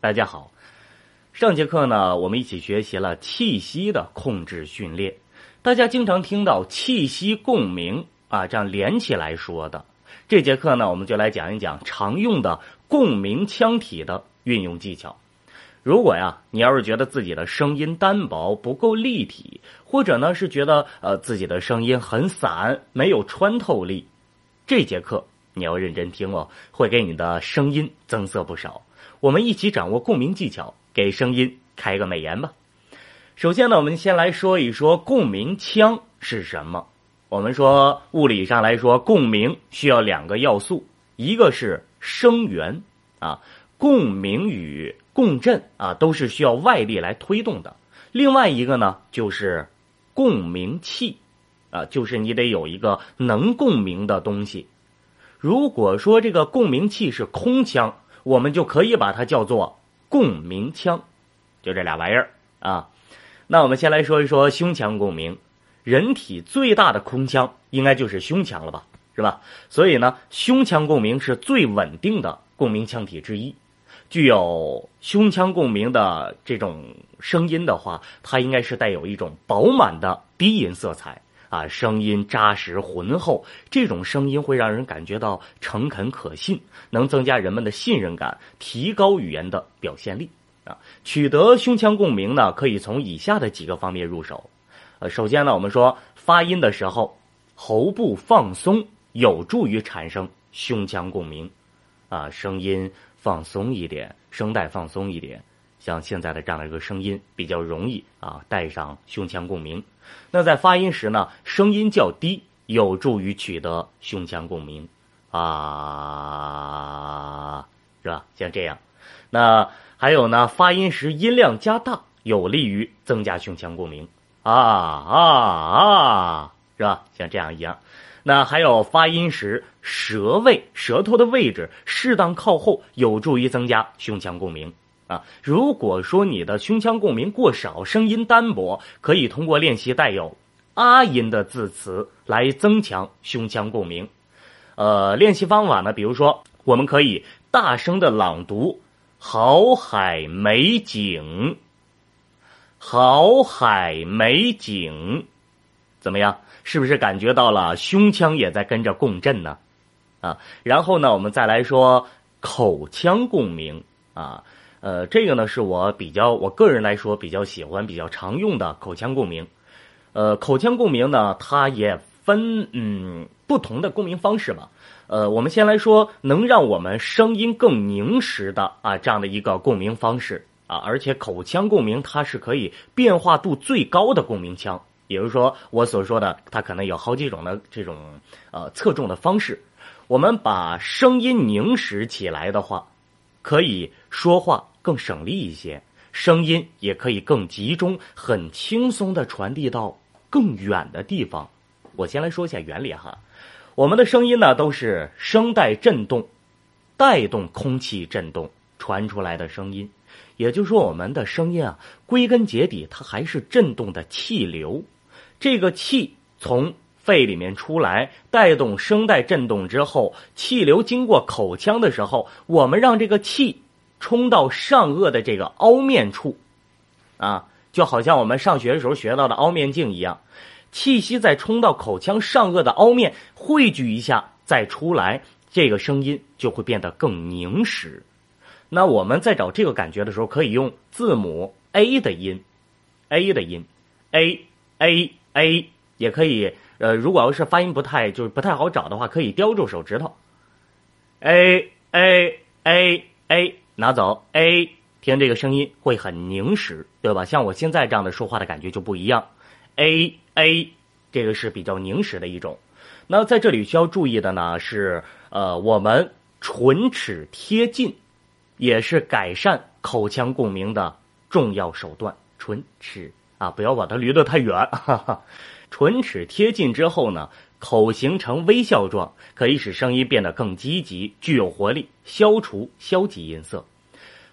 大家好。上节课呢，我们一起学习了气息的控制训练。大家经常听到气息共鸣啊，这样连起来说的。这节课呢，我们就来讲一讲常用的共鸣腔体的运用技巧。如果呀，你要是觉得自己的声音单薄不够立体，或者呢是觉得呃自己的声音很散没有穿透力，这节课你要认真听哦，会给你的声音增色不少。我们一起掌握共鸣技巧，给声音开个美颜吧。首先呢，我们先来说一说共鸣腔是什么。我们说物理上来说，共鸣需要两个要素，一个是声源啊，共鸣与共振啊都是需要外力来推动的。另外一个呢，就是共鸣器啊，就是你得有一个能共鸣的东西。如果说这个共鸣器是空腔，我们就可以把它叫做共鸣腔，就这俩玩意儿啊。那我们先来说一说胸腔共鸣。人体最大的空腔应该就是胸腔了吧，是吧？所以呢，胸腔共鸣是最稳定的共鸣腔体之一。具有胸腔共鸣的这种声音的话，它应该是带有一种饱满的低音色彩啊，声音扎实浑厚。这种声音会让人感觉到诚恳可信，能增加人们的信任感，提高语言的表现力啊。取得胸腔共鸣呢，可以从以下的几个方面入手。呃，首先呢，我们说发音的时候，喉部放松有助于产生胸腔共鸣，啊，声音放松一点，声带放松一点，像现在的这样的一个声音比较容易啊带上胸腔共鸣。那在发音时呢，声音较低有助于取得胸腔共鸣，啊，是吧？像这样。那还有呢，发音时音量加大有利于增加胸腔共鸣。啊啊啊，是吧？像这样一样，那还有发音时舌位、舌头的位置适当靠后，有助于增加胸腔共鸣啊。如果说你的胸腔共鸣过少，声音单薄，可以通过练习带有啊音的字词来增强胸腔共鸣。呃，练习方法呢，比如说，我们可以大声的朗读“好海美景”。好海美景，怎么样？是不是感觉到了胸腔也在跟着共振呢？啊，然后呢，我们再来说口腔共鸣啊，呃，这个呢是我比较我个人来说比较喜欢、比较常用的口腔共鸣。呃，口腔共鸣呢，它也分嗯不同的共鸣方式吧。呃，我们先来说能让我们声音更凝实的啊这样的一个共鸣方式。啊，而且口腔共鸣它是可以变化度最高的共鸣腔，也就是说，我所说的它可能有好几种的这种呃侧重的方式。我们把声音凝实起来的话，可以说话更省力一些，声音也可以更集中，很轻松的传递到更远的地方。我先来说一下原理哈，我们的声音呢都是声带振动带动空气振动传出来的声音。也就是说，我们的声音啊，归根结底，它还是振动的气流。这个气从肺里面出来，带动声带振动之后，气流经过口腔的时候，我们让这个气冲到上颚的这个凹面处，啊，就好像我们上学的时候学到的凹面镜一样，气息再冲到口腔上颚的凹面，汇聚一下再出来，这个声音就会变得更凝实。那我们在找这个感觉的时候，可以用字母 A 的音，A 的音，A A A，也可以。呃，如果要是发音不太就是不太好找的话，可以叼住手指头，A A A A，拿走 A，听这个声音会很凝实，对吧？像我现在这样的说话的感觉就不一样，A A，这个是比较凝实的一种。那在这里需要注意的呢是，呃，我们唇齿贴近。也是改善口腔共鸣的重要手段。唇齿啊，不要把它离得太远。哈哈，唇齿贴近之后呢，口形成微笑状，可以使声音变得更积极、具有活力，消除消极音色。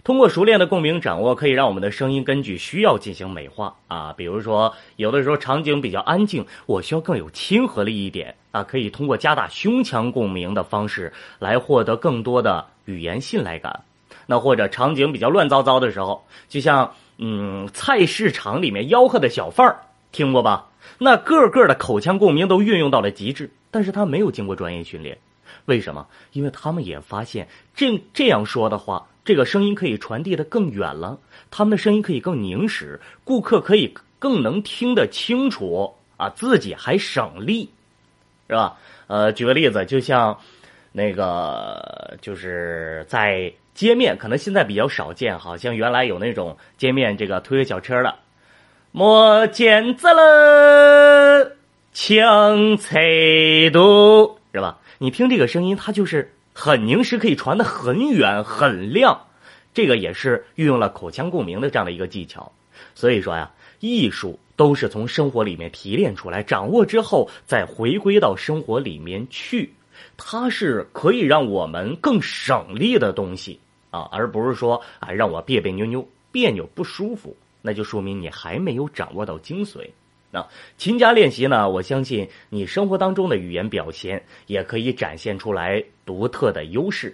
通过熟练的共鸣掌握，可以让我们的声音根据需要进行美化啊。比如说，有的时候场景比较安静，我需要更有亲和力一点啊，可以通过加大胸腔共鸣的方式来获得更多的语言信赖感。那或者场景比较乱糟糟的时候，就像嗯菜市场里面吆喝的小贩儿，听过吧？那个个的口腔共鸣都运用到了极致，但是他没有经过专业训练，为什么？因为他们也发现这这样说的话，这个声音可以传递的更远了，他们的声音可以更凝实，顾客可以更能听得清楚啊，自己还省力，是吧？呃，举个例子，就像那个就是在街面，可能现在比较少见，好像原来有那种街面这个推个小车的。莫见子了，强彩度是吧？你听这个声音，它就是很凝实，可以传得很远很亮。这个也是运用了口腔共鸣的这样的一个技巧。所以说呀，艺术都是从生活里面提炼出来，掌握之后再回归到生活里面去。它是可以让我们更省力的东西啊，而不是说啊让我别别扭扭、别扭不舒服。那就说明你还没有掌握到精髓。那勤加练习呢？我相信你生活当中的语言表现也可以展现出来独特的优势。